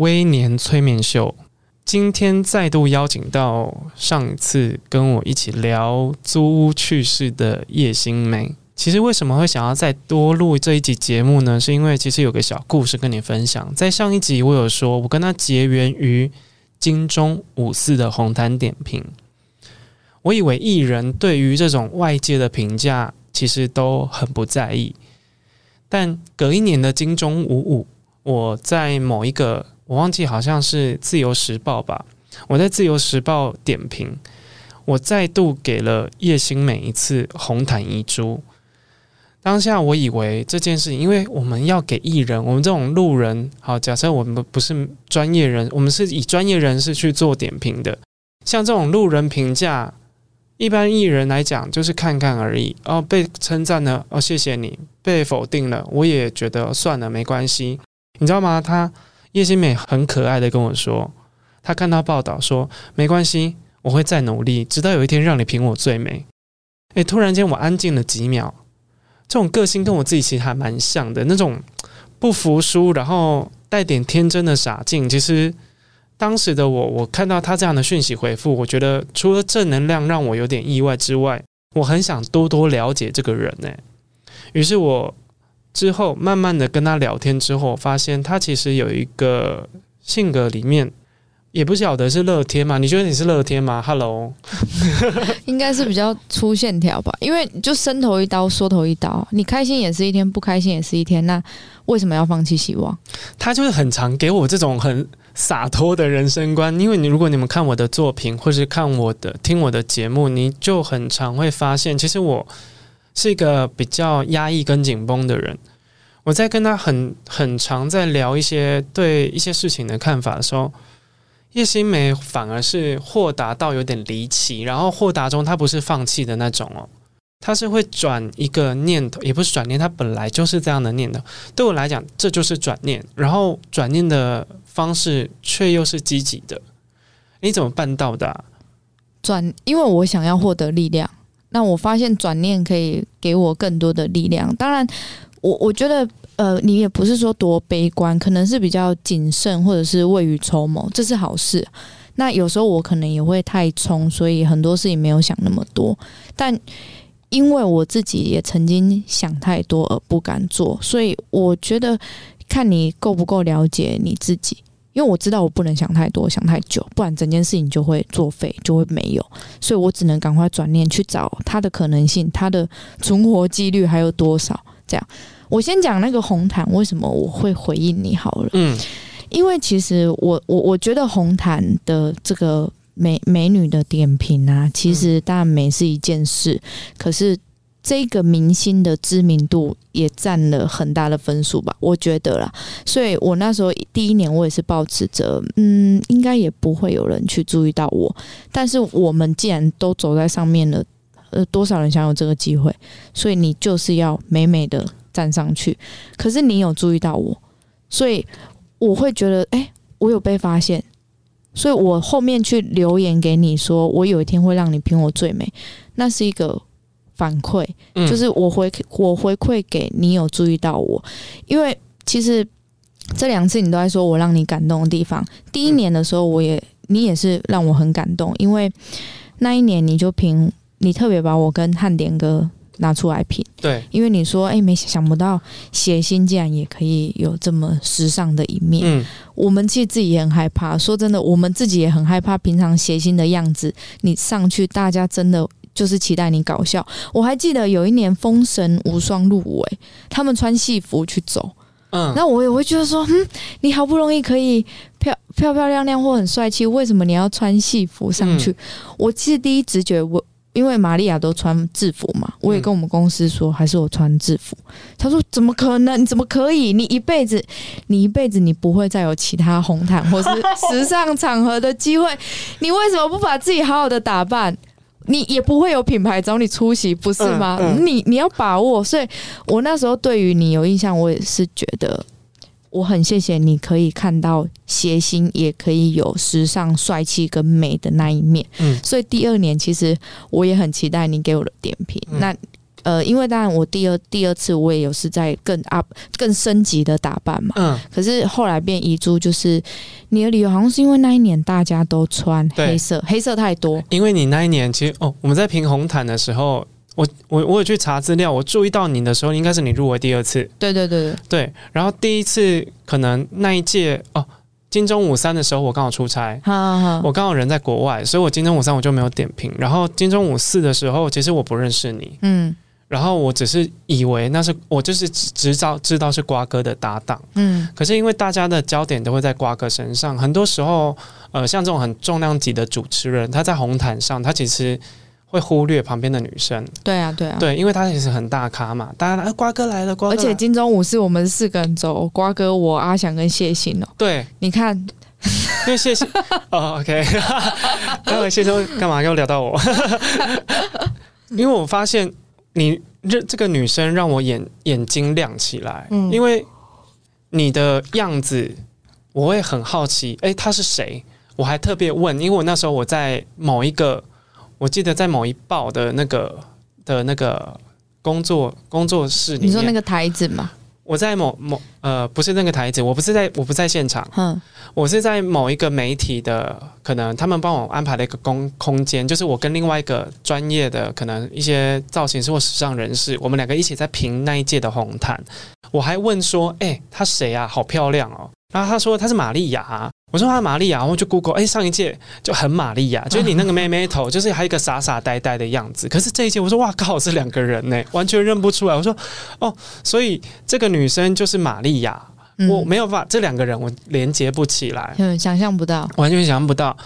微年催眠秀。今天再度邀请到上一次跟我一起聊租屋趣事的叶欣梅。其实为什么会想要再多录这一集节目呢？是因为其实有个小故事跟你分享。在上一集我有说，我跟他结缘于金钟五四的红毯点评。我以为艺人对于这种外界的评价其实都很不在意，但隔一年的金钟五五。我在某一个，我忘记好像是《自由时报》吧。我在《自由时报》点评，我再度给了叶欣美一次红毯遗珠。当下我以为这件事情，因为我们要给艺人，我们这种路人，好，假设我们不是专业人，我们是以专业人士去做点评的。像这种路人评价，一般艺人来讲就是看看而已。哦，被称赞了，哦，谢谢你；被否定了，我也觉得算了，没关系。你知道吗？他叶欣美很可爱的跟我说，她看到报道说没关系，我会再努力，直到有一天让你评我最美。诶，突然间我安静了几秒，这种个性跟我自己其实还蛮像的，那种不服输，然后带点天真的傻劲。其实当时的我，我看到他这样的讯息回复，我觉得除了正能量让我有点意外之外，我很想多多了解这个人呢。于是我。之后，慢慢的跟他聊天之后，发现他其实有一个性格里面，也不晓得是乐天嘛？你觉得你是乐天吗？Hello，应该是比较粗线条吧，因为就伸头一刀，缩头一刀，你开心也是一天，不开心也是一天，那为什么要放弃希望？他就是很常给我这种很洒脱的人生观，因为你如果你们看我的作品，或是看我的听我的节目，你就很常会发现，其实我。是一个比较压抑跟紧绷的人。我在跟他很很常在聊一些对一些事情的看法的时候，叶欣梅反而是豁达到有点离奇，然后豁达中他不是放弃的那种哦，他是会转一个念头，也不是转念，他本来就是这样的念头。对我来讲，这就是转念，然后转念的方式却又是积极的。你怎么办到的？转，因为我想要获得力量。那我发现转念可以给我更多的力量。当然，我我觉得，呃，你也不是说多悲观，可能是比较谨慎，或者是未雨绸缪，这是好事。那有时候我可能也会太冲，所以很多事情没有想那么多。但因为我自己也曾经想太多而不敢做，所以我觉得看你够不够了解你自己。因为我知道我不能想太多，想太久，不然整件事情就会作废，就会没有。所以我只能赶快转念去找它的可能性，它的存活几率还有多少？这样，我先讲那个红毯，为什么我会回应你好了？嗯，因为其实我我我觉得红毯的这个美美女的点评啊，其实当然美是一件事，可是。这个明星的知名度也占了很大的分数吧，我觉得啦。所以我那时候第一年，我也是抱持着，嗯，应该也不会有人去注意到我。但是我们既然都走在上面了，呃，多少人想有这个机会？所以你就是要美美的站上去。可是你有注意到我，所以我会觉得，哎，我有被发现。所以我后面去留言给你说，我有一天会让你评我最美，那是一个。反馈就是我回我回馈给你有注意到我，因为其实这两次你都在说我让你感动的地方。第一年的时候，我也你也是让我很感动，因为那一年你就评你特别把我跟汉典哥拿出来品，对，因为你说哎，没想不到谐星竟然也可以有这么时尚的一面。嗯，我们其实自己也很害怕，说真的，我们自己也很害怕平常谐星的样子，你上去大家真的。就是期待你搞笑。我还记得有一年《封神无双》入围，他们穿戏服去走，嗯，那我也会觉得说，嗯，你好不容易可以漂漂漂亮亮或很帅气，为什么你要穿戏服上去？嗯、我其实第一直觉我因为玛利亚都穿制服嘛，我也跟我们公司说，还是我穿制服。嗯、他说：“怎么可能？你怎么可以？你一辈子，你一辈子，你不会再有其他红毯或是 时尚场合的机会。你为什么不把自己好好的打扮？你也不会有品牌找你出席，不是吗？嗯嗯、你你要把握。所以我那时候对于你有印象，我也是觉得。”我很谢谢你可以看到谐星，也可以有时尚、帅气跟美的那一面。嗯，所以第二年其实我也很期待你给我的点评。嗯、那呃，因为当然我第二第二次我也有是在更 up 更升级的打扮嘛。嗯。可是后来变遗珠，就是你的理由好像是因为那一年大家都穿黑色，黑色太多。因为你那一年其实哦，我们在评红毯的时候。我我我有去查资料，我注意到你的时候，应该是你入围第二次。对对对对对。然后第一次可能那一届哦，金钟五三的时候我刚好出差，好好好，我刚好人在国外，所以我金钟五三我就没有点评。然后金钟五四的时候，其实我不认识你，嗯，然后我只是以为那是我就是知道知道是瓜哥的搭档，嗯，可是因为大家的焦点都会在瓜哥身上，很多时候呃，像这种很重量级的主持人，他在红毯上，他其实。会忽略旁边的女生，对啊，对啊，对，因为他其实很大咖嘛，大家、啊、瓜哥来了，瓜哥而且金钟五是我们四个人走，瓜哥我阿翔跟谢欣哦，对，你看，因为谢欣 哦，OK，待会谢欣干嘛又聊到我？因为我发现你这这个女生让我眼眼睛亮起来，嗯，因为你的样子我会很好奇，哎，她是谁？我还特别问，因为我那时候我在某一个。我记得在某一报的那个的那个工作工作室里面，你说那个台子吗？我在某某呃，不是那个台子，我不是在我不在现场，嗯，我是在某一个媒体的，可能他们帮我安排了一个空空间，就是我跟另外一个专业的可能一些造型师或时尚人士，我们两个一起在评那一届的红毯。我还问说，哎、欸，她谁啊？好漂亮哦！然后他说她是玛利亚。我说他玛利亚，然后就 Google，哎，上一届就很玛利亚，就是你那个妹妹头，就是还有一个傻傻呆呆的样子。可是这一届，我说哇，刚好是两个人呢，完全认不出来。我说哦，所以这个女生就是玛利亚，嗯、我没有办法，这两个人我连接不起来，嗯，想象不到，完全想象不到。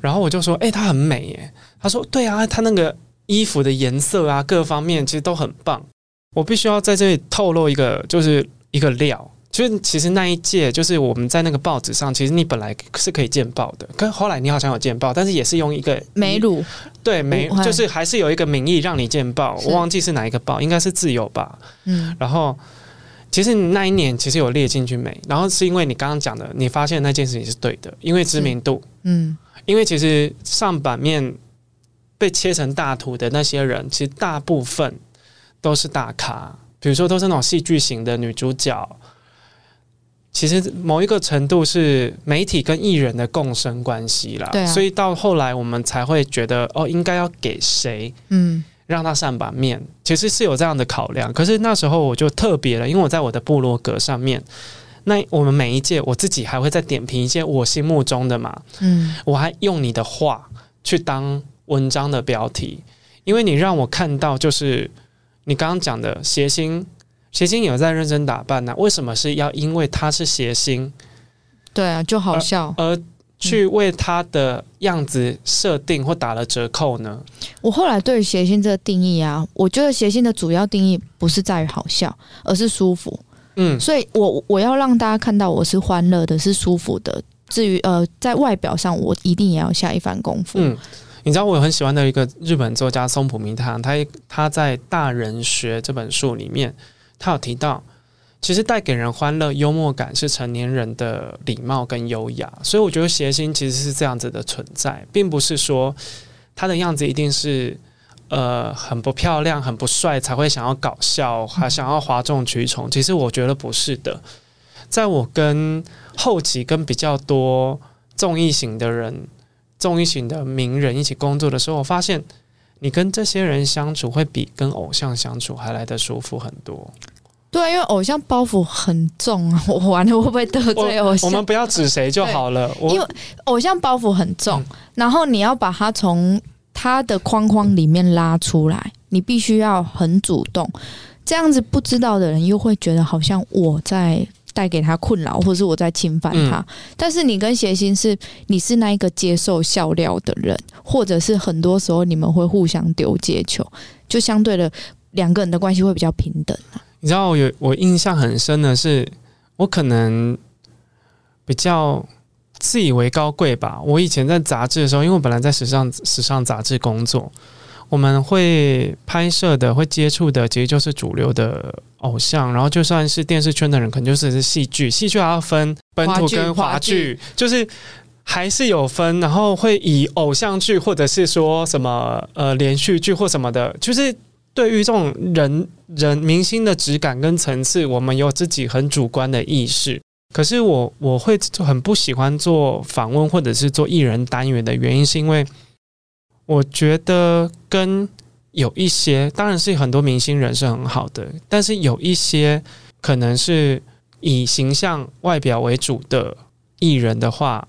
然后我就说，哎，她很美耶。他说，对啊，她那个衣服的颜色啊，各方面其实都很棒。我必须要在这里透露一个，就是一个料。就是其实那一届，就是我们在那个报纸上，其实你本来是可以见报的，可是后来你好像有见报，但是也是用一个美乳，对美，就是还是有一个名义让你见报，我忘记是哪一个报，应该是自由吧。嗯，然后其实那一年其实有列进去美，然后是因为你刚刚讲的，你发现那件事情是对的，因为知名度，嗯，因为其实上版面被切成大图的那些人，其实大部分都是大咖，比如说都是那种戏剧型的女主角。其实某一个程度是媒体跟艺人的共生关系啦，对啊，所以到后来我们才会觉得哦，应该要给谁，嗯，让他上版面，其实是有这样的考量。可是那时候我就特别了，因为我在我的部落格上面，那我们每一届我自己还会再点评一些我心目中的嘛，嗯，我还用你的话去当文章的标题，因为你让我看到就是你刚刚讲的谐星。谐星有在认真打扮呢、啊？为什么是要因为他是谐星？对啊，就好笑而，而去为他的样子设定或打了折扣呢？我后来对于谐星这个定义啊，我觉得谐星的主要定义不是在于好笑，而是舒服。嗯，所以我我要让大家看到我是欢乐的，是舒服的。至于呃，在外表上，我一定也要下一番功夫。嗯，你知道我很喜欢的一个日本作家松浦弥太郎，他他在《大人学》这本书里面。他有提到，其实带给人欢乐、幽默感是成年人的礼貌跟优雅，所以我觉得谐星其实是这样子的存在，并不是说他的样子一定是呃很不漂亮、很不帅才会想要搞笑，还想要哗众取宠。其实我觉得不是的。在我跟后期跟比较多综艺型的人、综艺型的名人一起工作的时候，我发现你跟这些人相处会比跟偶像相处还来得舒服很多。对，因为偶像包袱很重啊，我完了会不会得罪偶像？我，我们不要指谁就好了。因为偶像包袱很重，嗯、然后你要把他从他的框框里面拉出来，你必须要很主动。这样子不知道的人又会觉得好像我在带给他困扰，或者是我在侵犯他。嗯、但是你跟谐星是，你是那一个接受笑料的人，或者是很多时候你们会互相丢接球，就相对的两个人的关系会比较平等。你知道我有我印象很深的是，我可能比较自以为高贵吧。我以前在杂志的时候，因为我本来在时尚时尚杂志工作。我们会拍摄的、会接触的，其实就是主流的偶像。然后，就算是电视圈的人，可能就是是戏剧，戏剧还要分本土跟华剧，就是还是有分。然后会以偶像剧或者是说什么呃连续剧或什么的，就是对于这种人人明星的质感跟层次，我们有自己很主观的意识。可是我我会很不喜欢做访问或者是做艺人单元的原因，是因为。我觉得跟有一些，当然是很多明星人是很好的，但是有一些可能是以形象外表为主的艺人的话，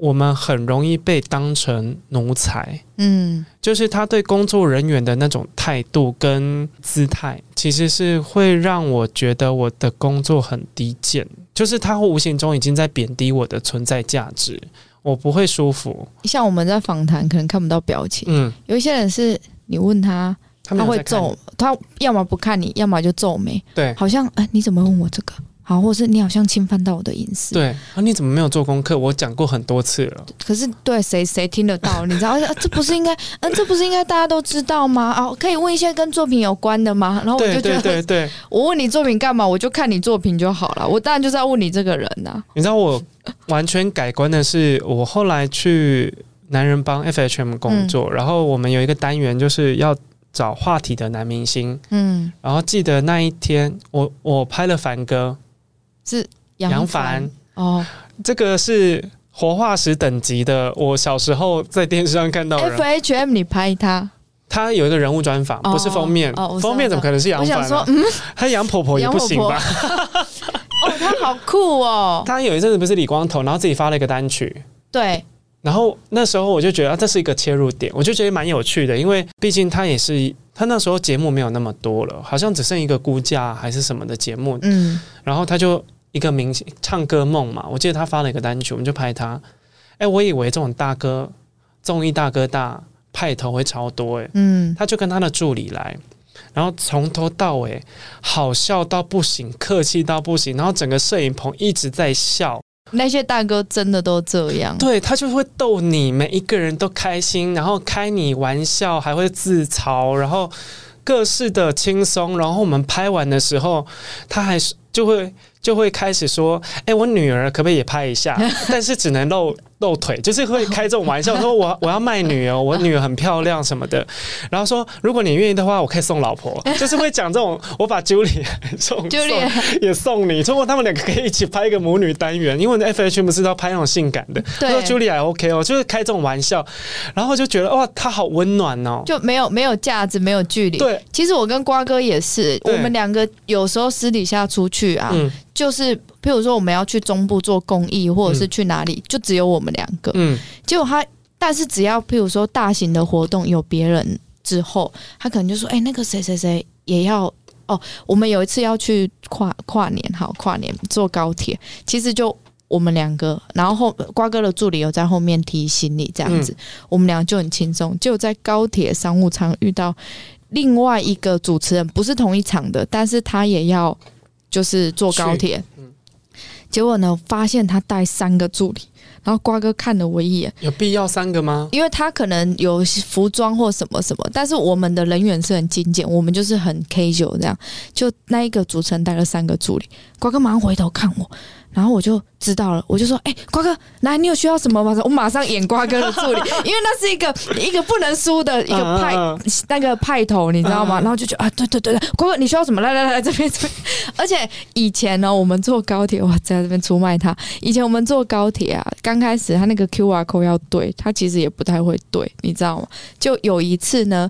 我们很容易被当成奴才。嗯，就是他对工作人员的那种态度跟姿态，其实是会让我觉得我的工作很低贱，就是他会无形中已经在贬低我的存在价值。我不会舒服。像我们在访谈，可能看不到表情。嗯，有一些人是你问他，他会皱，他要么不看你，要么就皱眉。对，好像哎，你怎么问我这个？好，或是你好像侵犯到我的隐私。对啊，你怎么没有做功课？我讲过很多次了。可是对谁谁听得到？你知道？这不是应该？嗯，这不是应该大家都知道吗？哦，可以问一些跟作品有关的吗？然后我就觉得，对对对对，我问你作品干嘛？我就看你作品就好了。我当然就是要问你这个人呐、啊。你知道我完全改观的是，我后来去男人帮 FHM 工作，嗯、然后我们有一个单元就是要找话题的男明星。嗯，然后记得那一天，我我拍了凡哥，是。杨凡哦，这个是活化石等级的。我小时候在电视上看到 F H M，你拍他，他有一个人物专访，不是封面。哦，封面怎么可能是杨凡？嗯，他杨婆婆也不行吧？哦，他好酷哦！他有一阵子不是理光头，然后自己发了一个单曲。对，然后那时候我就觉得这是一个切入点，我就觉得蛮有趣的，因为毕竟他也是他那时候节目没有那么多了，好像只剩一个估价还是什么的节目。嗯，然后他就。一个明星唱歌梦嘛，我记得他发了一个单曲，我们就拍他。哎，我以为这种大哥综艺大哥大派头会超多哎，嗯，他就跟他的助理来，然后从头到尾好笑到不行，客气到不行，然后整个摄影棚一直在笑。那些大哥真的都这样，对，他就会逗你，每一个人都开心，然后开你玩笑，还会自嘲，然后各式的轻松。然后我们拍完的时候，他还是就会。就会开始说：“哎、欸，我女儿可不可以也拍一下？但是只能露露腿，就是会开这种玩笑，说我我要卖女儿，我女儿很漂亮什么的。然后说，如果你愿意的话，我可以送老婆，就是会讲这种。我把 Julie 送 Julie 也送你，通过他们两个可以一起拍一个母女单元，因为 FH 不是要拍那种性感的。对，说 Julie 还 OK 哦，就是开这种玩笑，然后就觉得哇，她好温暖哦，就没有没有架子，没有距离。对，其实我跟瓜哥也是，我们两个有时候私底下出去啊。嗯就是，譬如说我们要去中部做公益，或者是去哪里，嗯、就只有我们两个。嗯，结果他，但是只要譬如说大型的活动有别人之后，他可能就说：“哎、欸，那个谁谁谁也要哦。”我们有一次要去跨跨年，好跨年坐高铁，其实就我们两个，然后后瓜哥的助理有在后面提行李，这样子，嗯、我们两个就很轻松。就在高铁商务舱遇到另外一个主持人，不是同一场的，但是他也要。就是坐高铁，嗯，结果呢，发现他带三个助理，然后瓜哥看了我一眼，有必要三个吗？因为他可能有服装或什么什么，但是我们的人员是很精简，我们就是很 casual 这样，就那一个主持人带了三个助理，瓜哥马上回头看我。然后我就知道了，我就说：“哎、欸，瓜哥，来，你有需要什么吗？我马上演瓜哥的助理，因为那是一个一个不能输的一个派那个派头，你知道吗？然后就觉得啊，对对对对，瓜哥你需要什么？来来来，这边这边。而且以前呢，我们坐高铁，哇，在这边出卖他。以前我们坐高铁啊，刚开始他那个 QR code 要对，他其实也不太会对，你知道吗？就有一次呢，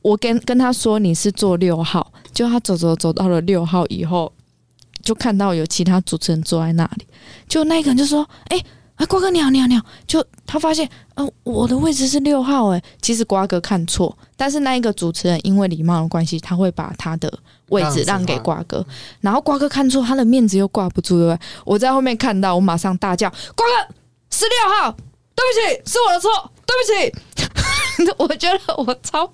我跟跟他说你是坐六号，就他走走走到了六号以后。就看到有其他主持人坐在那里，就那个人就说：“哎、欸，哎，瓜哥你好，你好，你好。就他发现，呃，我的位置是六号，哎，其实瓜哥看错，但是那一个主持人因为礼貌的关系，他会把他的位置让给瓜哥，然后瓜哥看错，他的面子又挂不住，对不对？我在后面看到，我马上大叫：“瓜哥是六号，对不起，是我的错，对不起。”我觉得我超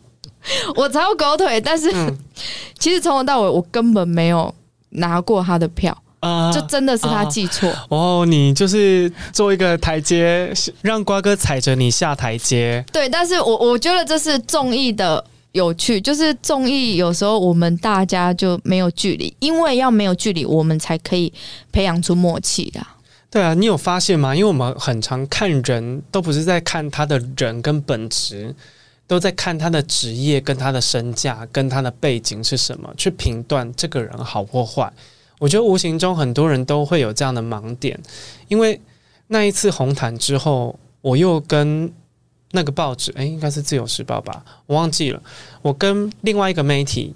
我超狗腿，但是、嗯、其实从头到尾我根本没有拿过他的票。啊，就真的是他记错、啊、哦！你就是做一个台阶，让瓜哥踩着你下台阶。对，但是我我觉得这是综艺的有趣，就是综艺有时候我们大家就没有距离，因为要没有距离，我们才可以培养出默契的。对啊，你有发现吗？因为我们很常看人都不是在看他的人跟本质，都在看他的职业跟他的身价跟他的背景是什么，去评断这个人好或坏。我觉得无形中很多人都会有这样的盲点，因为那一次红毯之后，我又跟那个报纸，诶，应该是《自由时报》吧，我忘记了。我跟另外一个媒体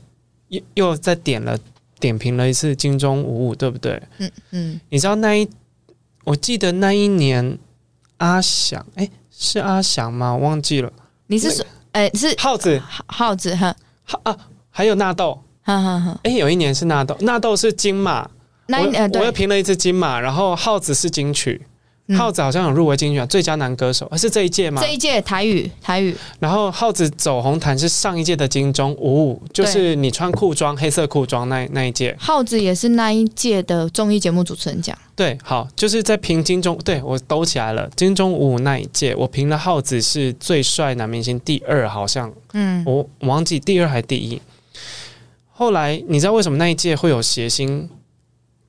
又又再点了点评了一次金钟五五，对不对？嗯嗯。你知道那一，我记得那一年阿翔，诶，是阿翔吗？忘记了。你是说，诶，是耗子，耗子哈，啊，还有纳豆。哈哈哈！哎，有一年是纳豆，纳豆是金马，那我我又评了一次金马，然后耗子是金曲，耗子好像有入围金曲最佳男歌手，是这一届吗？这一届台语台语。然后耗子走红毯是上一届的金钟五五，就是你穿裤装黑色裤装那那一届。耗子也是那一届的综艺节目主持人奖。对，好，就是在评金钟，对我兜起来了。金钟五五那一届，我评了耗子是最帅男明星第二，好像，嗯，我忘记第二还是第一。后来你知道为什么那一届会有谐星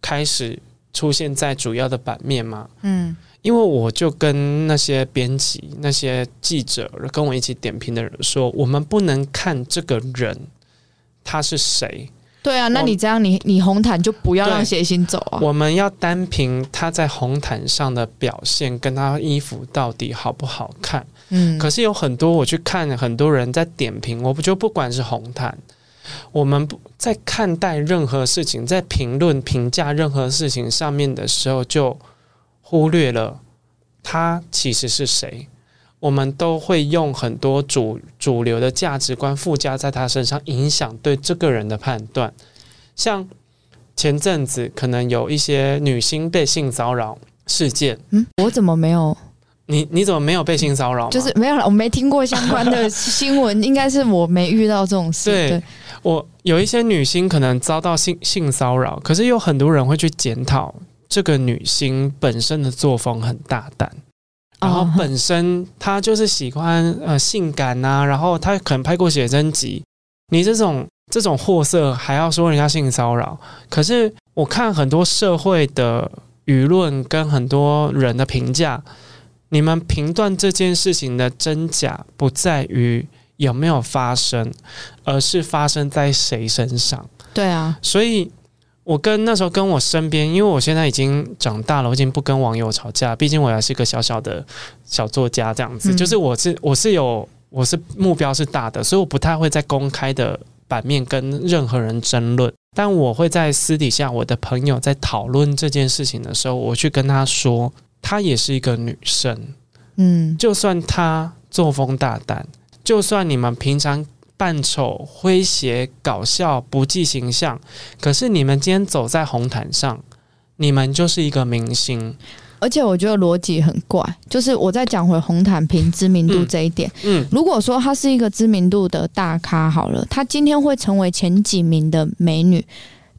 开始出现在主要的版面吗？嗯，因为我就跟那些编辑、那些记者跟我一起点评的人说，我们不能看这个人他是谁。对啊，那你这样你，你你红毯就不要让谐星走啊。我们要单凭他在红毯上的表现，跟他衣服到底好不好看。嗯，可是有很多我去看很多人在点评，我不就不管是红毯。我们不在看待任何事情，在评论、评价任何事情上面的时候，就忽略了他其实是谁。我们都会用很多主主流的价值观附加在他身上，影响对这个人的判断。像前阵子可能有一些女星被性骚扰事件，嗯，我怎么没有？你你怎么没有被性骚扰？就是没有了，我没听过相关的 新闻，应该是我没遇到这种事。对，对我有一些女星可能遭到性性骚扰，可是有很多人会去检讨这个女星本身的作风很大胆，然后本身她就是喜欢呃性感啊，然后她可能拍过写真集，你这种这种货色还要说人家性骚扰？可是我看很多社会的舆论跟很多人的评价。你们评断这件事情的真假，不在于有没有发生，而是发生在谁身上。对啊，所以我跟那时候跟我身边，因为我现在已经长大了，我已经不跟网友吵架，毕竟我还是一个小小的小作家，这样子，嗯、就是我是我是有我是目标是大的，所以我不太会在公开的版面跟任何人争论，但我会在私底下，我的朋友在讨论这件事情的时候，我去跟他说。她也是一个女生，嗯，就算她作风大胆，就算你们平常扮丑、诙谐、搞笑、不计形象，可是你们今天走在红毯上，你们就是一个明星。而且我觉得逻辑很怪，就是我再讲回红毯凭知名度这一点，嗯，嗯，如果说她是一个知名度的大咖，好了，她今天会成为前几名的美女，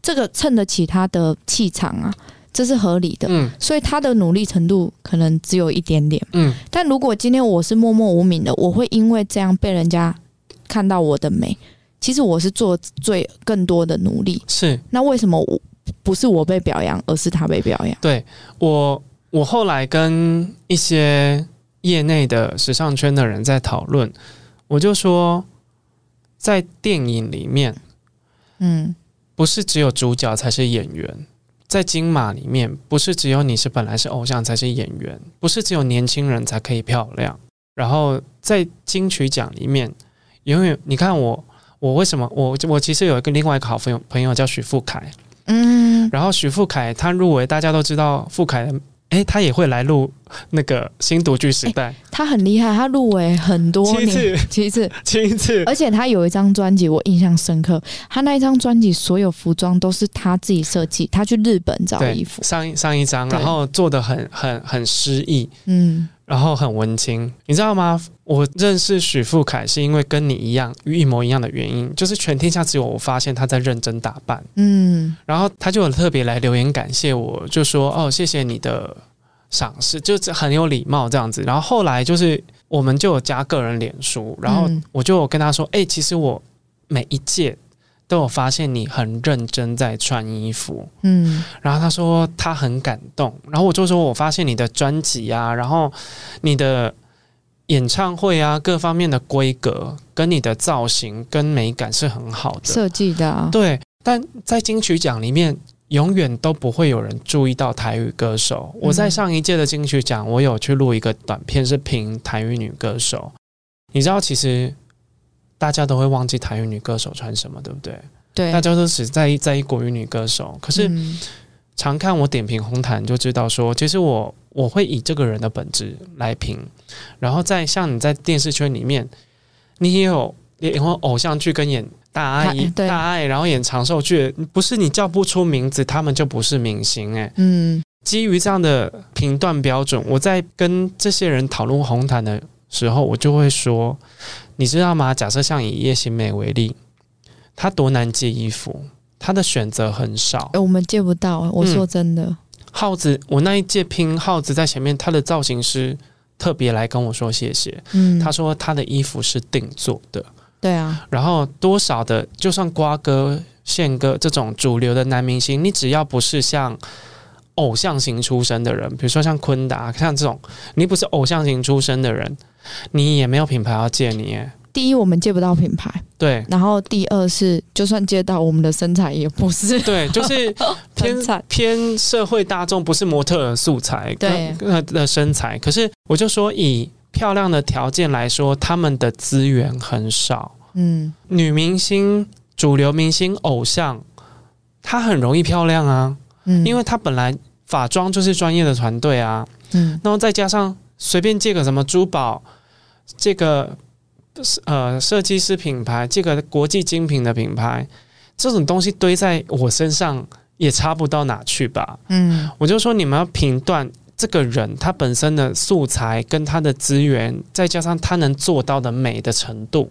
这个衬得起她的气场啊。这是合理的，嗯，所以她的努力程度可能只有一点点，嗯，但如果今天我是默默无名的，我会因为这样被人家看到我的美，其实我是做最更多的努力，是，那为什么我不是我被表扬，而是他被表扬？对，我，我后来跟一些业内的时尚圈的人在讨论，我就说，在电影里面，嗯，不是只有主角才是演员。在金马里面，不是只有你是本来是偶像才是演员，不是只有年轻人才可以漂亮。然后在金曲奖里面，永远你看我，我为什么我我其实有一个另外一个好朋友朋友叫许富凯，嗯，然后许富凯他入围，大家都知道富凯，诶，他也会来录那个新独剧时代，欸、他很厉害，他入围很多年，七次，其次，其次。而且他有一张专辑，我印象深刻。他那一张专辑所有服装都是他自己设计，他去日本找衣服。上一上一张，然后做的很很很诗意，嗯，然后很文青，你知道吗？我认识许富凯是因为跟你一样一模一样的原因，就是全天下只有我发现他在认真打扮，嗯，然后他就很特别来留言感谢我，就说哦，谢谢你的。赏识就是很有礼貌这样子，然后后来就是我们就有加个人脸书，然后我就有跟他说：“哎、欸，其实我每一届都有发现你很认真在穿衣服。”嗯，然后他说他很感动，然后我就说：“我发现你的专辑啊，然后你的演唱会啊，各方面的规格跟你的造型跟美感是很好的设计的啊。”对，但在金曲奖里面。永远都不会有人注意到台语歌手。我在上一届的金曲奖，我有去录一个短片，是评台语女歌手。你知道，其实大家都会忘记台语女歌手穿什么，对不对？对，大家都只在意在意国语女歌手。可是，常看我点评红毯就知道说，说其实我我会以这个人的本质来评。然后，在像你在电视圈里面，你也有演过偶像剧跟演。大阿姨，大爱，然后演长寿剧，不是你叫不出名字，他们就不是明星哎。嗯，基于这样的评断标准，我在跟这些人讨论红毯的时候，我就会说，你知道吗？假设像以叶新美为例，她多难借衣服，她的选择很少。欸，我们借不到。我说真的，嗯，耗子，我那一届拼耗子在前面，他的造型师特别来跟我说谢谢。嗯，他说他的衣服是定做的。对啊，然后多少的，就算瓜哥、宪哥这种主流的男明星，你只要不是像偶像型出身的人，比如说像坤达，像这种，你不是偶像型出身的人，你也没有品牌要借你耶。第一，我们借不到品牌，对。然后第二是，就算借到，我们的身材也不是，对，就是 偏偏社会大众，不是模特的素材，对的身材。可是我就说以。漂亮的条件来说，他们的资源很少。嗯，女明星、主流明星、偶像，她很容易漂亮啊。嗯，因为她本来法妆就是专业的团队啊。嗯，然后再加上随便借个什么珠宝，这个呃设计师品牌，这个国际精品的品牌，这种东西堆在我身上也差不到哪去吧。嗯，我就说你们要评断。这个人他本身的素材跟他的资源，再加上他能做到的美的程度，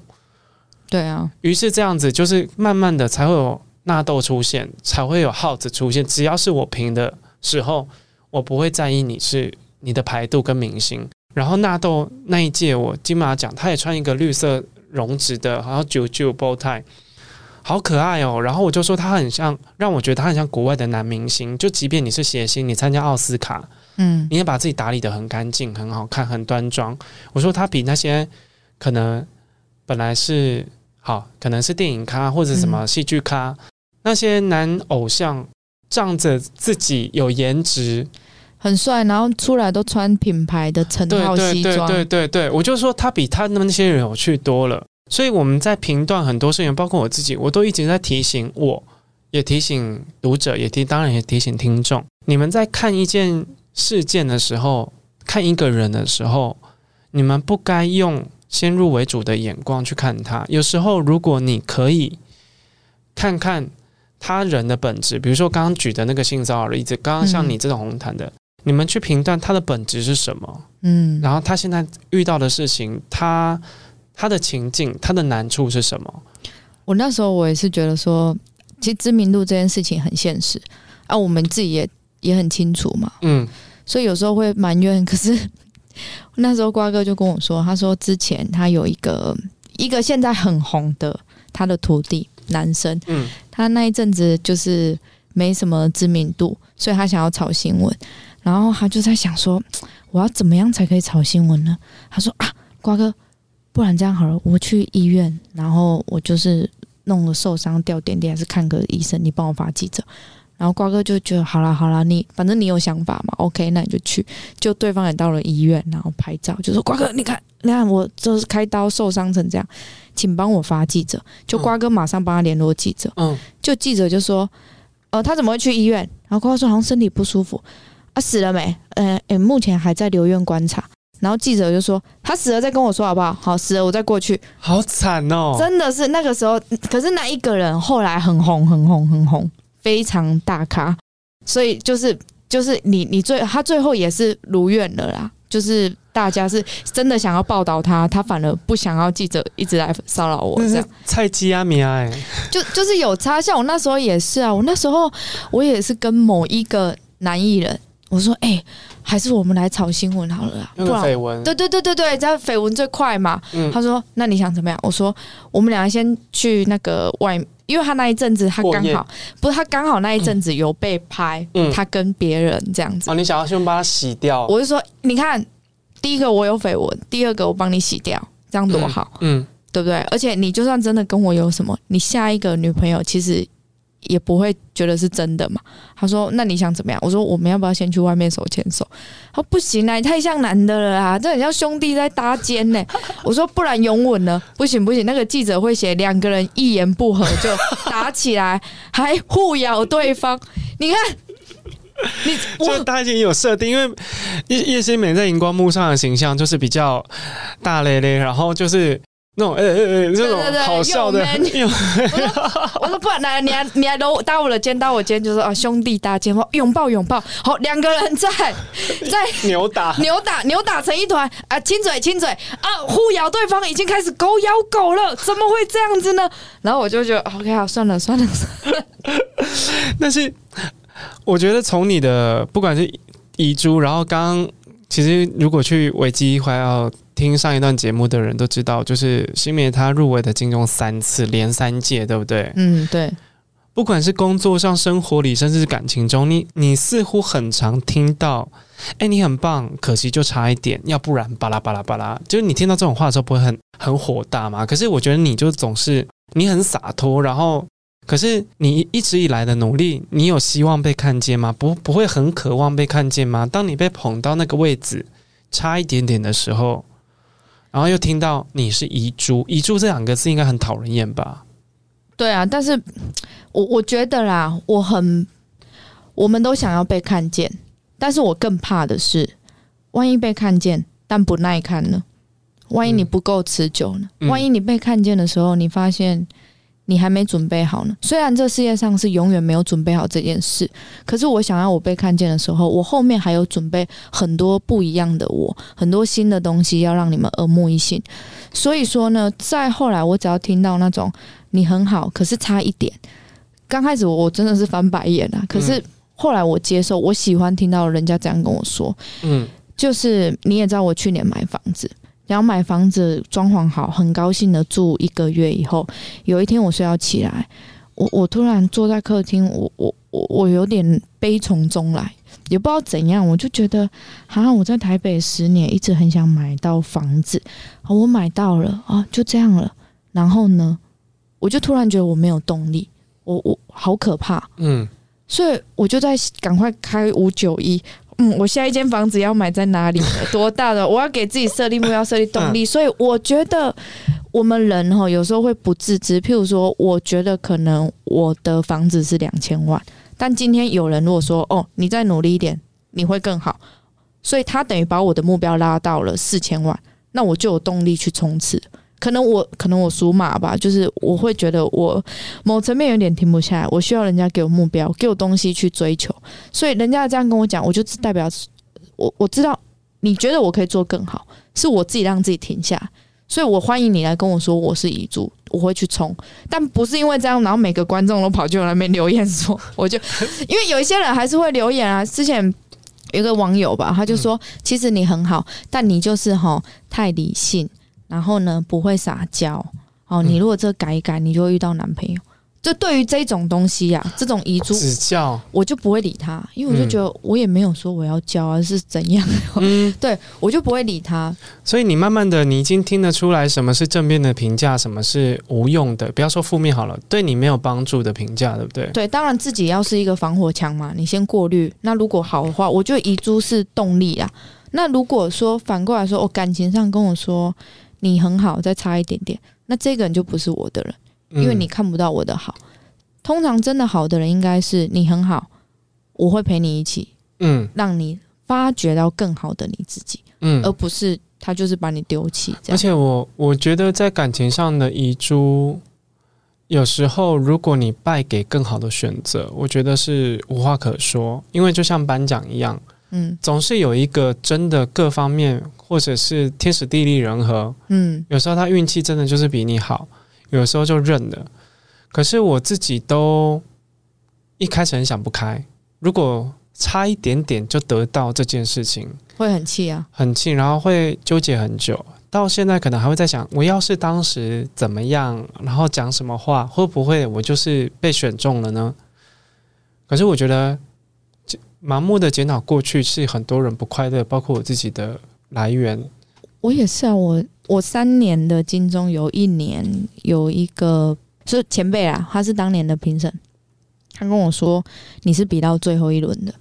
对啊，于是这样子就是慢慢的才会有纳豆出现，才会有耗子出现。只要是我评的时候，我不会在意你是你的排度跟明星。然后纳豆那一届我金马奖，他也穿一个绿色绒质的，好像九九 bow tie，好可爱哦。然后我就说他很像，让我觉得他很像国外的男明星。就即便你是谐星，你参加奥斯卡。嗯，你也把自己打理的很干净、很好看、很端庄。我说他比那些可能本来是好，可能是电影咖或者什么戏剧咖、嗯、那些男偶像，仗着自己有颜值、很帅，然后出来都穿品牌的成套西装。对对对对对对，我就说他比他那些人有趣多了。所以我们在评断很多事情，包括我自己，我都一直在提醒我，我也提醒读者，也提当然也提醒听众，你们在看一件。事件的时候，看一个人的时候，你们不该用先入为主的眼光去看他。有时候，如果你可以看看他人的本质，比如说刚刚举的那个性骚扰的例子，刚刚像你这种红毯的，嗯、你们去评断他的本质是什么？嗯，然后他现在遇到的事情，他他的情境，他的难处是什么？我那时候我也是觉得说，其实知名度这件事情很现实啊，我们自己也。也很清楚嘛，嗯，所以有时候会埋怨。可是 那时候瓜哥就跟我说，他说之前他有一个一个现在很红的他的徒弟男生，嗯，他那一阵子就是没什么知名度，所以他想要炒新闻，然后他就在想说，我要怎么样才可以炒新闻呢？他说啊，瓜哥，不然这样好了，我去医院，然后我就是弄了受伤掉点点，还是看个医生，你帮我发记者。然后瓜哥就觉得好啦好啦，你反正你有想法嘛，OK，那你就去。就对方也到了医院，然后拍照，就说瓜哥，你看，你看我就是开刀受伤成这样，请帮我发记者。就瓜哥马上帮他联络记者，嗯，就记者就说，呃，他怎么会去医院？然后瓜哥说好像身体不舒服啊，死了没？呃，诶，目前还在留院观察。然后记者就说他死了再跟我说好不好？好，死了我再过去。好惨哦！真的是那个时候，可是那一个人后来很红，很红，很红，非常大咖。所以就是就是你你最他最后也是如愿了啦。就是大家是真的想要报道他，他反而不想要记者一直来骚扰我。这样菜鸡啊米啊，就就是有差。像我那时候也是啊，我那时候我也是跟某一个男艺人，我说哎。欸还是我们来炒新闻好了啦，不然绯闻。对对对对对，这样绯闻最快嘛。嗯、他说：“那你想怎么样？”我说：“我们两个先去那个外，因为他那一阵子他刚好不是他刚好那一阵子有被拍，嗯、他跟别人这样子。哦，你想要先把他洗掉？我就说：你看，第一个我有绯闻，第二个我帮你洗掉，这样多好，嗯，嗯对不对？而且你就算真的跟我有什么，你下一个女朋友其实。”也不会觉得是真的嘛？他说：“那你想怎么样？”我说：“我们要不要先去外面手牵手？”他说：“不行啊，你太像男的了啊，这很像兄弟在搭肩呢。” 我说：“不然拥吻呢？”不行不行，那个记者会写两个人一言不合就打起来，还互咬对方。你看，你就他已经有设定，因为叶叶欣美在荧光幕上的形象就是比较大咧咧，然后就是。那种哎哎哎，这种好笑的。我说我说不然来，你还你还搂搭我的肩，搭我肩，就是啊兄弟搭肩，拥抱拥抱。好，两个人在在扭打扭打扭打成一团啊，亲嘴亲嘴啊，互咬对方，已经开始狗咬狗了，怎么会这样子呢？然后我就觉得 OK 好，算了算了算了。但是我觉得从你的不管是遗珠，然后刚刚其实如果去维基还要。听上一段节目的人都知道，就是新梅她入围的金钟三次，连三届，对不对？嗯，对。不管是工作上、生活里，甚至是感情中，你你似乎很常听到，哎，你很棒，可惜就差一点，要不然巴拉巴拉巴拉。就是你听到这种话的时候，不会很很火大吗？可是我觉得你就总是你很洒脱，然后可是你一直以来的努力，你有希望被看见吗？不，不会很渴望被看见吗？当你被捧到那个位置，差一点点的时候。然后又听到你是遗珠，遗珠这两个字应该很讨人厌吧？对啊，但是 我我觉得啦，我很，我们都想要被看见，但是我更怕的是，万一被看见但不耐看呢？万一你不够持久呢？嗯、万一你被看见的时候，你发现。你还没准备好呢。虽然这世界上是永远没有准备好这件事，可是我想要我被看见的时候，我后面还有准备很多不一样的我，很多新的东西要让你们耳目一新。所以说呢，再后来我只要听到那种你很好，可是差一点，刚开始我我真的是翻白眼啊。可是后来我接受，我喜欢听到人家这样跟我说，嗯，就是你也知道我去年买房子。然后买房子，装潢好，很高兴的住一个月以后，有一天我睡觉起来，我我突然坐在客厅，我我我我有点悲从中来，也不知道怎样，我就觉得，好像我在台北十年，一直很想买到房子，我买到了啊，就这样了。然后呢，我就突然觉得我没有动力，我我好可怕，嗯，所以我就在赶快开五九一。嗯，我下一间房子要买在哪里？多大的？我要给自己设立目标，设立动力。所以我觉得我们人哈，有时候会不自知。譬如说，我觉得可能我的房子是两千万，但今天有人如果说哦，你再努力一点，你会更好。所以他等于把我的目标拉到了四千万，那我就有动力去冲刺。可能我可能我属马吧，就是我会觉得我某层面有点停不下来，我需要人家给我目标，给我东西去追求，所以人家这样跟我讲，我就代表我我知道你觉得我可以做更好，是我自己让自己停下，所以我欢迎你来跟我说我是遗珠，我会去冲，但不是因为这样，然后每个观众都跑去我那边留言说，我就 因为有一些人还是会留言啊，之前有个网友吧，他就说其实你很好，但你就是哈太理性。然后呢，不会撒娇哦。你如果这改一改，你就会遇到男朋友。就对于这种东西呀、啊，这种遗珠指教，我就不会理他，因为我就觉得我也没有说我要教啊，是怎样？嗯，对我就不会理他。所以你慢慢的，你已经听得出来什么是正面的评价，什么是无用的。不要说负面好了，对你没有帮助的评价，对不对？对，当然自己要是一个防火墙嘛，你先过滤。那如果好的话，我觉得遗珠是动力啊。那如果说反过来说，我感情上跟我说。你很好，再差一点点，那这个人就不是我的人，因为你看不到我的好。通常真的好的人，应该是你很好，我会陪你一起，嗯。让你发掘到更好的你自己，嗯，而不是他就是把你丢弃。而且我我觉得在感情上的遗珠，有时候如果你败给更好的选择，我觉得是无话可说，因为就像颁奖一样，嗯总是有一个真的各方面或者是天时地利人和，嗯有时候他运气真的就是比你好，有时候就认了。可是我自己都一开始很想不开，如果差一点点就得到这件事情，会很气啊。很气，然后会纠结很久。到现在可能还会在想，我要是当时怎么样，然后讲什么话，会不会我就是被选中了呢？可是我觉得，盲目的检讨过去是很多人不快乐，包括我自己的来源。我也是啊，我我三年的金钟有一年有一个是前辈啊，他是当年的评审，他跟我说你是比到最后一轮的，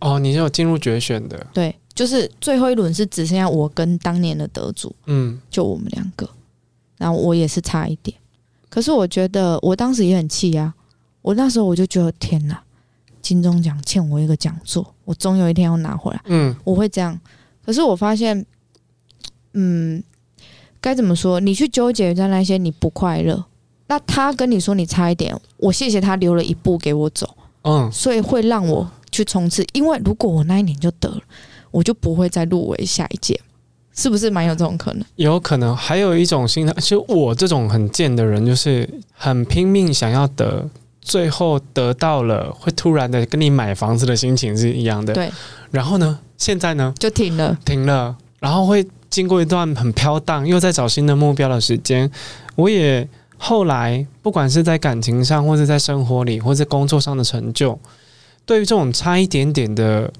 哦，你是有进入决选的，对，就是最后一轮是只剩下我跟当年的得主，嗯。就我们两个，然后我也是差一点，可是我觉得我当时也很气啊，我那时候我就觉得天哪，金钟奖欠我一个讲座，我总有一天要拿回来。嗯我会这样。可是我发现，嗯，该怎么说？你去纠结在那些你不快乐，那他跟你说你差一点，我谢谢他留了一步给我走，嗯，所以会让我去冲刺。因为如果我那一年就得了，我就不会再入围下一届，是不是蛮有这种可能？有可能还有一种心态，其实我这种很贱的人，就是很拼命想要得，最后得到了，会突然的跟你买房子的心情是一样的。对，然后呢，现在呢，就停了。停了，然后会经过一段很飘荡，又在找新的目标的时间。我也后来，不管是在感情上，或者在生活里，或者工作上的成就，对于这种差一点点的、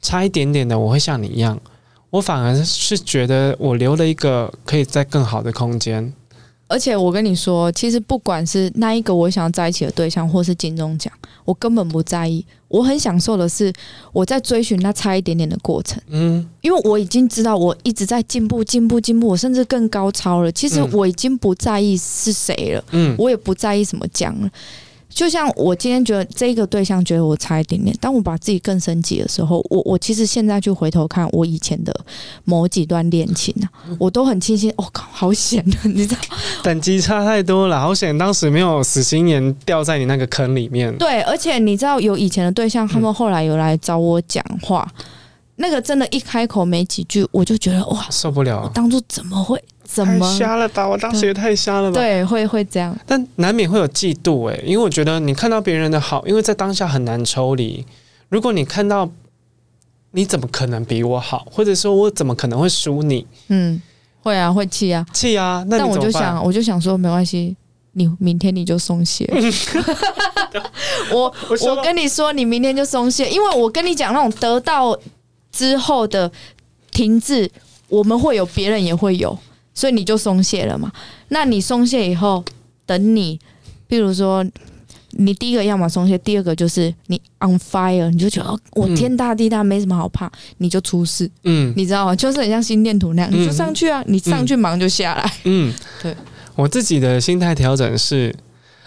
差一点点的，我会像你一样，我反而是觉得我留了一个可以在更好的空间。而且我跟你说，其实不管是那一个我想要在一起的对象，或是金钟奖，我根本不在意。我很享受的是我在追寻那差一点点的过程，嗯因为我已经知道我一直在进步、进步、进步，我甚至更高超了。其实嗯我已经不在意是谁了，嗯我也不在意什么奖了。就像我今天觉得这个对象觉得我差一点点，当我把自己更升级的时候，我我其实现在就回头看我以前的某几段恋情啊，我都很庆幸。我、哦、靠，好险啊！你知道。等级差太多了，好险当时没有死心眼掉在你那个坑里面。对，而且你知道有以前的对象，他们后来有来找我讲话，嗯、那个真的，一开口没几句，我就觉得哇，受不了！当初怎么会？怎么太瞎了吧？我当时也太瞎了吧？对，会会这样，但难免会有嫉妒诶，因为我觉得你看到别人的好，因为在当下很难抽离。如果你看到，你怎么可能比我好？或者说我怎么可能会输你？嗯，会啊，会气啊，气啊！那但我就想，我就想说，没关系，你明天你就松懈。我我跟你说，你明天就松懈，因为我跟你讲那种得到之后的停滞，我们会有，别人也会有。所以你就松懈了嘛？那你松懈以后，等你，比如说，你第一个要么松懈，第二个就是你 on fire，你就觉得我天大地大，没什么好怕，你就出事。嗯，你知道吗？就是很像心电图那样，你就上去啊，你上去忙就下来。嗯，对。我自己的心态调整是，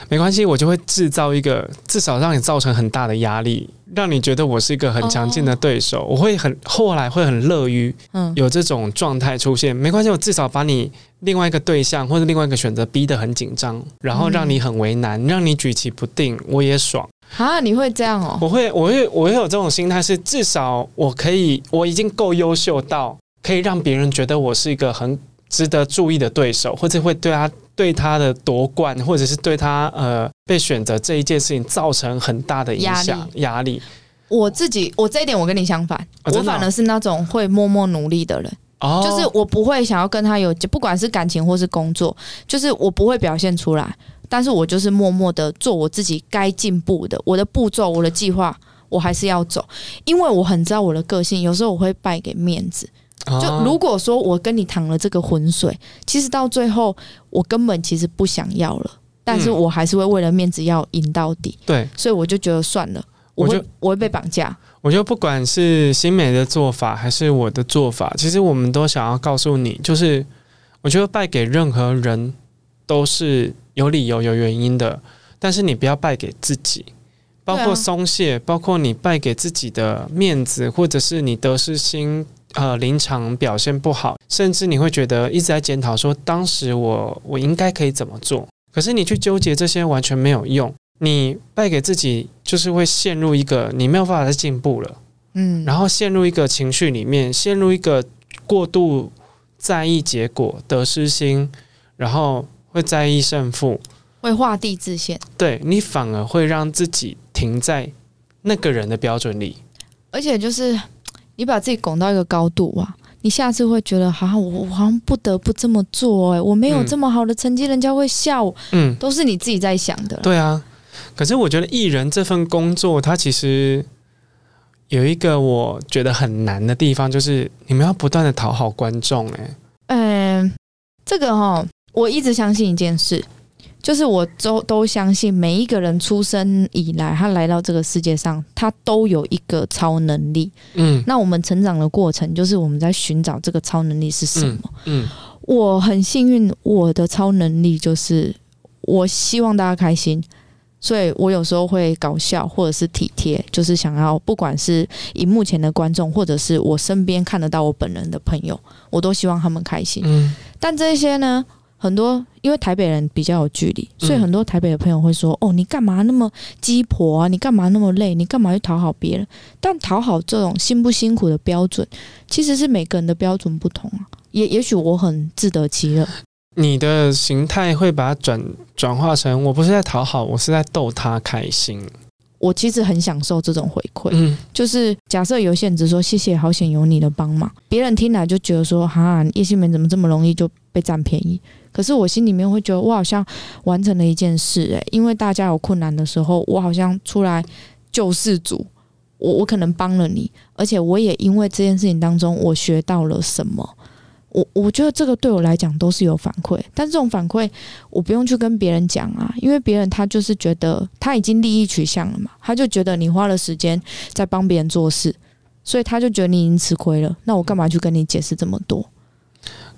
没关系，我就会制造一个至少让你造成很大的压力，让你觉得我是一个很强劲的对手。我会很后来会很乐于有这种状态出现。没关系，我至少把你另外一个对象或者另外一个选择逼得很紧张，然后让你很为难，让你举棋不定，我也爽啊！你会这样哦？我会，我会，我会有这种心态，是至少我可以，我已经够优秀到可以让别人觉得我是一个很值得注意的对手，或者会对他对他的夺冠，或者是对他呃被选择这一件事情造成很大的影响压力。我自己，我这一点我跟你相反，哦、我反而是那种会默默努力的人。哦，就是我不会想要跟他有，不管是感情或是工作，就是我不会表现出来，但是我就是默默的做我自己该进步的，我的步骤，我的计划，我还是要走，因为我很知道我的个性，有时候我会败给面子。就如果说我跟你淌了这个浑水，其实到最后我根本其实不想要了，但是我还是会为了面子要赢到底。对，所以我就觉得算了，我就我会被绑架。我觉得不管是新美的做法还是我的做法，其实我们都想要告诉你，就是我觉得败给任何人都是有理由、有原因的，但是你不要败给自己。包括松懈，包括你败给自己的面子，或者是你得失心呃临场表现不好，甚至你会觉得一直在检讨说当时我我应该可以怎么做，可是你去纠结这些完全没有用，你败给自己就是会陷入一个你没有办法再进步了，嗯，然后陷入一个情绪里面，陷入一个过度在意结果得失心，然后会在意胜负。会画地自限，对，你反而会让自己停在那个人的标准里，而且就是你把自己拱到一个高度啊，你下次会觉得，好像我我好像不得不这么做，欸，哎，我没有这么好的成绩，人家会笑我，嗯，都是你自己在想的。对啊，可是我觉得艺人这份工作，它其实有一个我觉得很难的地方，就是你们要不断的讨好观众，欸，哎，嗯，这个哈，我一直相信一件事。就是我都都相信，每一个人出生以来，他来到这个世界上，他都有一个超能力。嗯，那我们成长的过程，就是我们在寻找这个超能力是什么。嗯，嗯，我很幸运，我的超能力就是我希望大家开心，所以我有时候会搞笑或者是体贴，就是想要不管是荧幕前的观众，或者是我身边看得到我本人的朋友，我都希望他们开心。嗯，但这些呢？很多因为台北人比较有距离，所以很多台北的朋友会说：“嗯、哦，你干嘛那么鸡婆啊？你干嘛那么累？你干嘛去讨好别人？”但讨好这种辛不辛苦的标准，其实是每个人的标准不同啊。也也许我很自得其乐，你的形态会把它转转化成：我不是在讨好，我是在逗他开心。我其实很享受这种回馈，嗯，就是假设有些人只说谢谢，好险有你的帮忙，别人听来就觉得说哈，叶欣梅怎么这么容易就被占便宜？可是我心里面会觉得我好像完成了一件事，诶，因为大家有困难的时候，我好像出来救世主，我我可能帮了你，而且我也因为这件事情当中我学到了什么。我我觉得这个对我来讲都是有反馈，但这种反馈我不用去跟别人讲啊，因为别人他就是觉得他已经利益取向了嘛，他就觉得你花了时间在帮别人做事，所以他就觉得你已经吃亏了，那我干嘛去跟你解释这么多？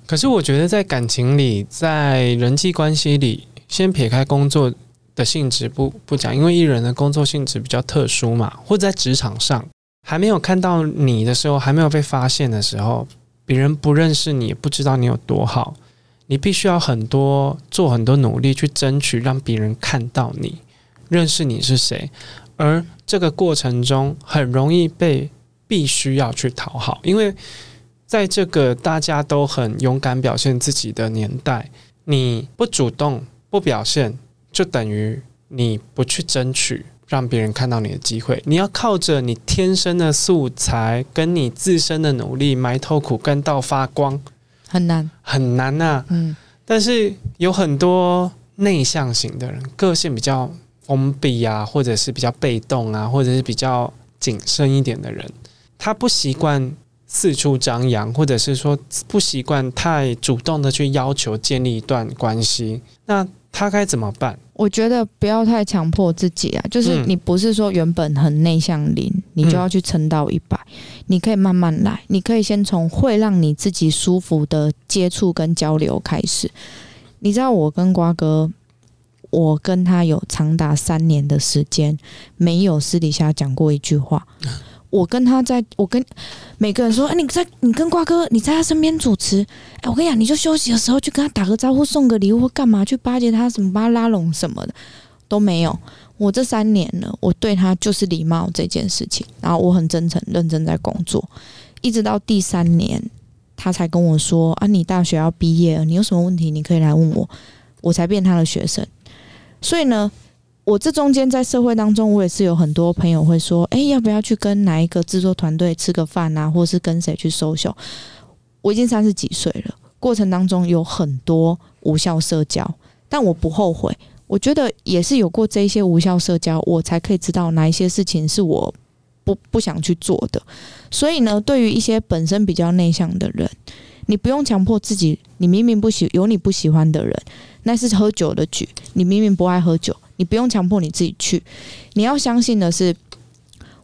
可是我觉得在感情里，在人际关系里，先撇开工作的性质不不讲，因为艺人的工作性质比较特殊嘛，或者在职场上还没有看到你的时候，还没有被发现的时候。别人不认识你，不知道你有多好，你必须要很多做很多努力去争取，让别人看到你，认识你是谁。而这个过程中，很容易被必须要去讨好，因为在这个大家都很勇敢表现自己的年代，你不主动不表现，就等于你不去争取。让别人看到你的机会，你要靠着你天生的素材，跟你自身的努力，埋头苦干到发光，很难，很难呐、啊。嗯，但是有很多内向型的人，个性比较封闭啊，或者是比较被动啊，或者是比较谨慎一点的人，他不习惯四处张扬，或者是说不习惯太主动的去要求建立一段关系，那他该怎么办？我觉得不要太强迫自己啊，就是你不是说原本很内向零，你就要去撑到一百，你可以慢慢来，你可以先从会让你自己舒服的接触跟交流开始。你知道我跟瓜哥，我跟他有长达三年的时间没有私底下讲过一句话。我跟他在，我跟每个人说，哎，你在，你跟瓜哥，你在他身边主持，哎，我跟你讲，你就休息的时候去跟他打个招呼，送个礼物或干嘛，去巴结他什么，把他拉拢什么的都没有。我这三年了，我对他就是礼貌这件事情，然后我很真诚、认真在工作，一直到第三年，他才跟我说，啊，你大学要毕业了，你有什么问题你可以来问我，我才变他的学生。所以呢。我这中间在社会当中，我也是有很多朋友会说：“哎，要不要去跟哪一个制作团队吃个饭啊？或是跟谁去 social？” 我已经三十几岁了，过程当中有很多无效社交，但我不后悔。我觉得也是有过这些无效社交，我才可以知道哪一些事情是我不不想去做的。所以呢，对于一些本身比较内向的人，你不用强迫自己。你明明不喜有你不喜欢的人，那是喝酒的局。你明明不爱喝酒。你不用强迫你自己去，你要相信的是，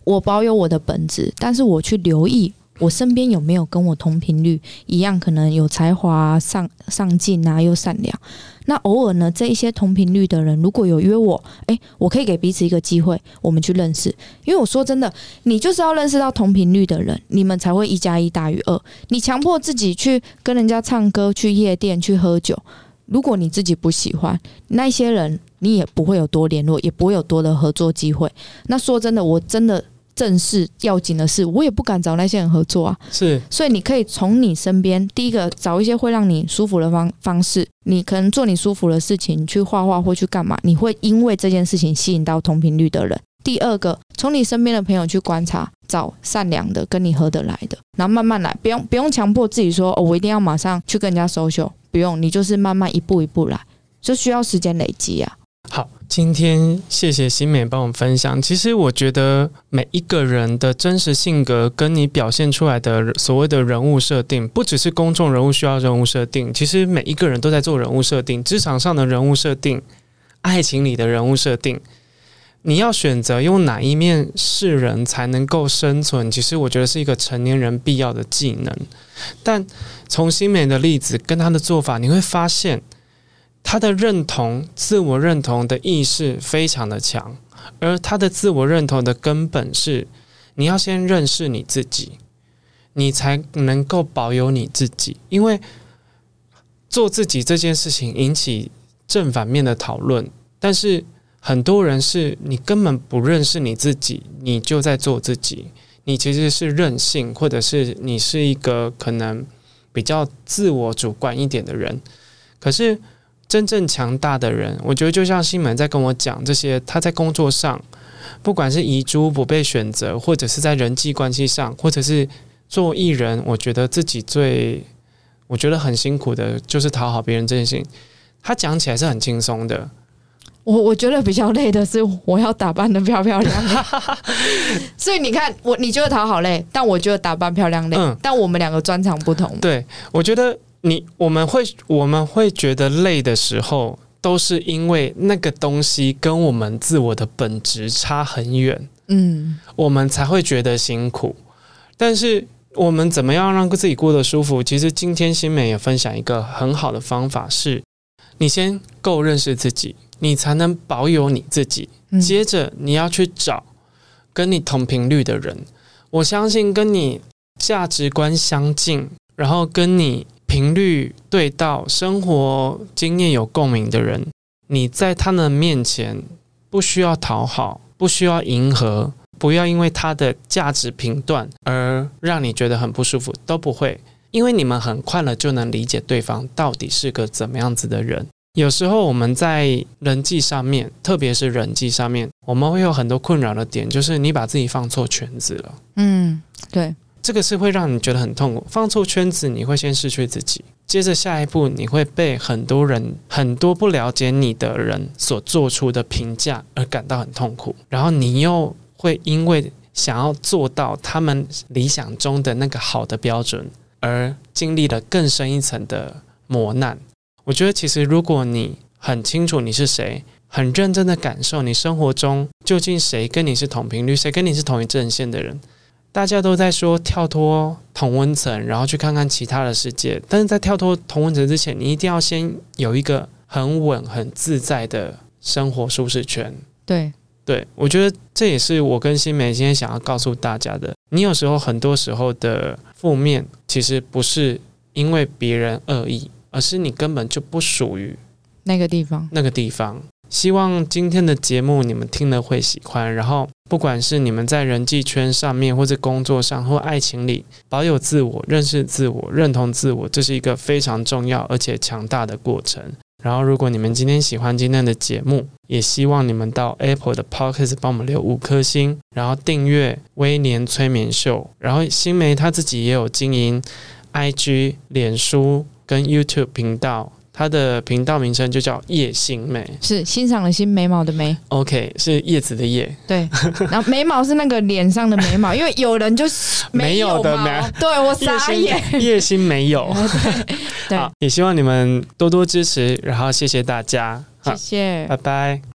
我保有我的本质，但是我去留意我身边有没有跟我同频率一样，可能有才华、上上进啊，又善良。那偶尔呢，这一些同频率的人，如果有约我，诶，我可以给彼此一个机会，我们去认识。因为我说真的，你就是要认识到同频率的人，你们才会一加一大于二。你强迫自己去跟人家唱歌、去夜店、去喝酒，如果你自己不喜欢那些人，你也不会有多联络，也不会有多的合作机会。那说真的，我真的。正事要紧的事，我也不敢找那些人合作啊。是，所以你可以从你身边，第一个找一些会让你舒服的方方式，你可能做你舒服的事情，去画画或去干嘛，你会因为这件事情吸引到同频率的人。第二个，从你身边的朋友去观察，找善良的、跟你合得来的，然后慢慢来，不用不用强迫自己说，哦，我一定要马上去跟人家 social，不用，你就是慢慢一步一步来，就需要时间累积啊。好，今天谢谢新美帮我们分享。其实我觉得每一个人的真实性格跟你表现出来的所谓的人物设定，不只是公众人物需要人物设定，其实每一个人都在做人物设定，职场上的人物设定，爱情里的人物设定。你要选择用哪一面示人才能够生存，其实我觉得是一个成年人必要的技能。但从新美的例子跟他的做法，你会发现。他的认同、自我认同的意识非常的强，而他的自我认同的根本是，你要先认识你自己，你才能够保有你自己。因为做自己这件事情引起正反面的讨论，但是很多人是你根本不认识你自己，你就在做自己，你其实是任性，或者是你是一个可能比较自我主观一点的人，可是。真正强大的人，我觉得就像西门在跟我讲这些，他在工作上，不管是遗珠不被选择，或者是在人际关系上，或者是做艺人，我觉得自己最我觉得很辛苦的，就是讨好别人这件事情。他讲起来是很轻松的，我我觉得比较累的是，我要打扮的漂漂亮亮。所以你看，我你觉得讨好累，但我觉得打扮漂亮累。嗯，但我们两个专长不同。对，我觉得。你我们会我们会觉得累的时候，都是因为那个东西跟我们自我的本质差很远，嗯，我们才会觉得辛苦。但是我们怎么样让自己过得舒服？其实今天新美也分享一个很好的方法是，你先够认识自己，你才能保有你自己。接着你要去找跟你同频率的人，我相信跟你价值观相近，然后跟你。频率对到，生活经验有共鸣的人，你在他们面前不需要讨好，不需要迎合，不要因为他的价值评断而让你觉得很不舒服，都不会，因为你们很快了就能理解对方到底是个怎么样子的人。有时候我们在人际上面，特别是人际上面，我们会有很多困扰的点，就是你把自己放错圈子了。嗯，对。这个是会让你觉得很痛苦，放错圈子，你会先失去自己。接着下一步，你会被很多人、很多不了解你的人所做出的评价而感到很痛苦。然后你又会因为想要做到他们理想中的那个好的标准，而经历了更深一层的磨难。我觉得，其实如果你很清楚你是谁，很认真的感受你生活中究竟谁跟你是同频率，谁跟你是同一阵线的人。大家都在说跳脱同温层，然后去看看其他的世界。但是在跳脱同温层之前，你一定要先有一个很稳、很自在的生活舒适圈。对，对，我觉得这也是我跟新梅今天想要告诉大家的。你有时候很多时候的负面，其实不是因为别人恶意，而是你根本就不属于那个地方。那个地方。希望今天的节目你们听了会喜欢，然后不管是你们在人际圈上面，或者工作上，或爱情里，保有自我、认识自我、认同自我，这是一个非常重要而且强大的过程。然后，如果你们今天喜欢今天的节目，也希望你们到 Apple 的 Podcast 帮我们留五颗星，然后订阅威廉催眠秀。然后，新梅他自己也有经营 IG、脸书跟 YouTube 频道。它的频道名称就叫叶心美，是欣赏的欣，眉毛的眉。OK，是叶子的叶。对，然后眉毛是那个脸上的眉毛，因为有人就是没有的眉。对，我傻眼，叶心没有。对，也希望你们多多支持，然后谢谢大家，谢谢，拜拜。